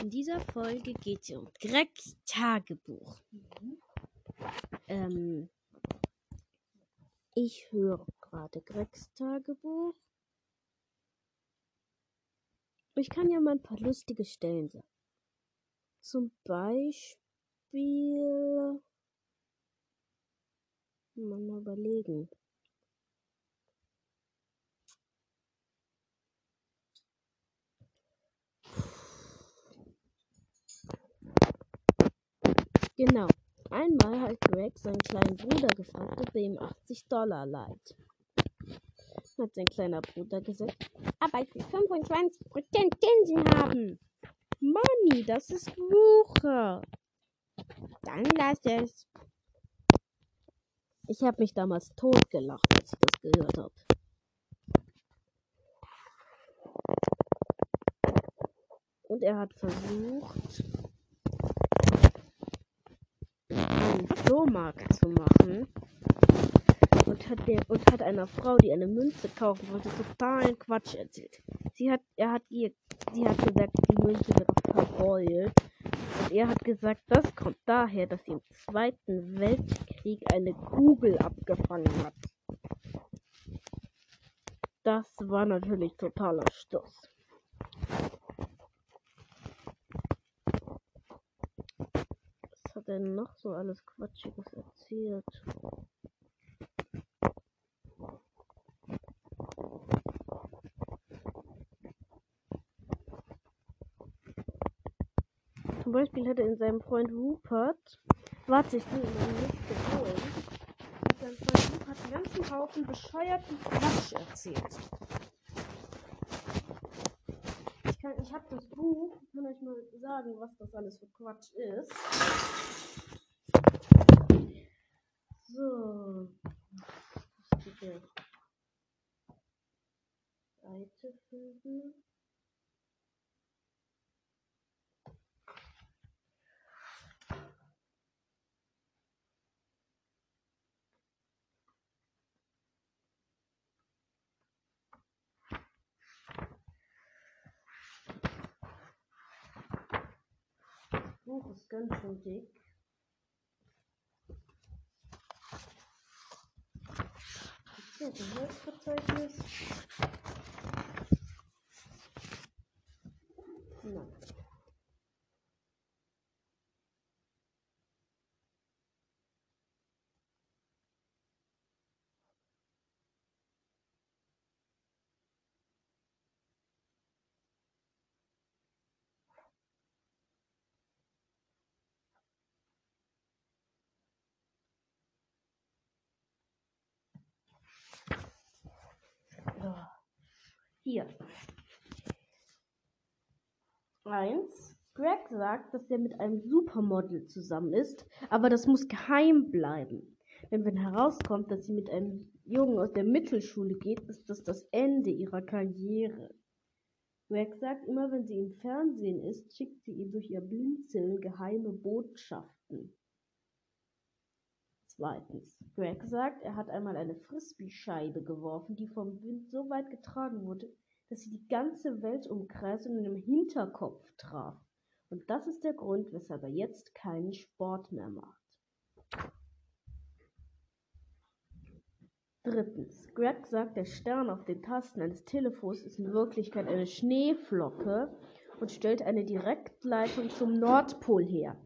In dieser Folge geht es um Gregs Tagebuch. Ähm, ich höre gerade Gregs Tagebuch. Ich kann ja mal ein paar lustige Stellen sagen. Zum Beispiel. Mal überlegen. Genau. Einmal hat Greg seinen kleinen Bruder gefragt, ob er ihm 80 Dollar leiht. Hat sein kleiner Bruder gesagt, aber ich will 25% Zinsen haben. Money, das ist Wucher. Dann lass es. Ich habe mich damals totgelacht, als ich das gehört habe. Und er hat versucht, einen Flohmarkt zu machen und hat, der, und hat einer Frau, die eine Münze kaufen wollte, totalen Quatsch erzählt. Sie hat, er hat ihr, sie hat gesagt, die Münze wäre verbeult. Und er hat gesagt, das kommt daher, dass sie im Zweiten Weltkrieg eine Kugel abgefangen hat. Das war natürlich totaler Stuss. Was er noch so alles Quatschiges erzählt? Zum Beispiel hat er in seinem Freund Rupert, warte, ich bin immer nicht geholt, hat sein Freund Rupert einen ganzen Haufen bescheuerten Quatsch erzählt. Ich, ich habe das Buch, ich kann euch mal sagen, was das alles für Quatsch ist. So. Hier? Seite finden. Buch ist ganz schön dick. Ist das 4. 1. Greg sagt, dass er mit einem Supermodel zusammen ist, aber das muss geheim bleiben. Denn wenn herauskommt, dass sie mit einem Jungen aus der Mittelschule geht, ist das das Ende ihrer Karriere. Greg sagt, immer wenn sie im Fernsehen ist, schickt sie ihm durch ihr Blinzeln geheime Botschaften. Zweitens, Greg sagt, er hat einmal eine Frisbee-Scheibe geworfen, die vom Wind so weit getragen wurde, dass sie die ganze Welt umkreiste und im Hinterkopf traf. Und das ist der Grund, weshalb er jetzt keinen Sport mehr macht. Drittens. Greg sagt, der Stern auf den Tasten eines Telefons ist in Wirklichkeit eine Schneeflocke und stellt eine Direktleitung zum Nordpol her.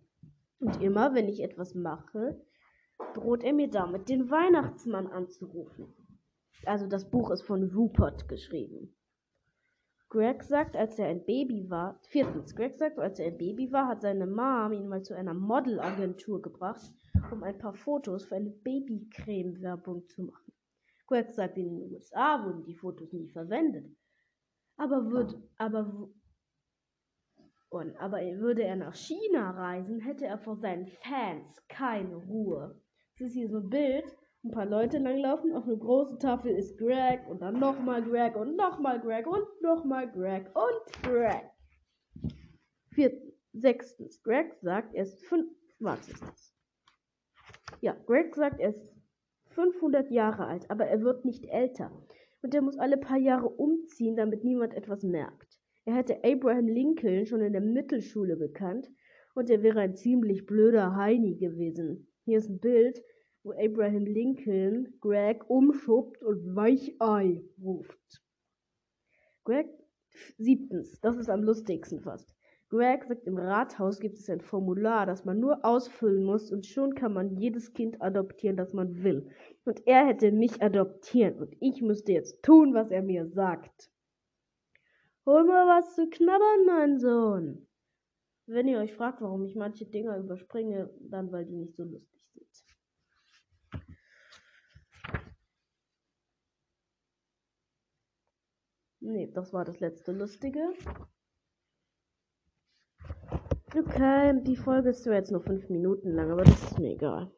Und immer, wenn ich etwas mache, droht er mir damit, den Weihnachtsmann anzurufen. Also das Buch ist von Rupert geschrieben. Greg sagt, als er ein Baby war, viertens, Greg sagt, als er ein Baby war, hat seine Mom ihn mal zu einer Modelagentur gebracht, um ein paar Fotos für eine Babycreme-Werbung zu machen. Greg sagt, in den USA wurden die Fotos nie verwendet. Aber wird, aber, und, aber würde er nach China reisen, hätte er vor seinen Fans keine Ruhe. Es ist hier so ein Bild, ein paar Leute langlaufen, auf einer großen Tafel ist Greg und dann nochmal Greg und nochmal Greg und nochmal Greg und Greg. Viertens, sechstens, Greg sagt, er ist fünf, was ist das? Ja, Greg sagt, er ist 500 Jahre alt, aber er wird nicht älter. Und er muss alle paar Jahre umziehen, damit niemand etwas merkt. Er hätte Abraham Lincoln schon in der Mittelschule gekannt und er wäre ein ziemlich blöder Heini gewesen. Hier ist ein Bild, wo Abraham Lincoln Greg umschubbt und Weichei ruft. Greg, siebtens, das ist am lustigsten fast. Greg sagt, im Rathaus gibt es ein Formular, das man nur ausfüllen muss und schon kann man jedes Kind adoptieren, das man will. Und er hätte mich adoptieren und ich müsste jetzt tun, was er mir sagt. Hol mal was zu knabbern, mein Sohn. Wenn ihr euch fragt, warum ich manche Dinger überspringe, dann weil die nicht so lustig sind. Nee, das war das letzte Lustige. Okay, die Folge ist zwar jetzt nur 5 Minuten lang, aber das ist mir egal.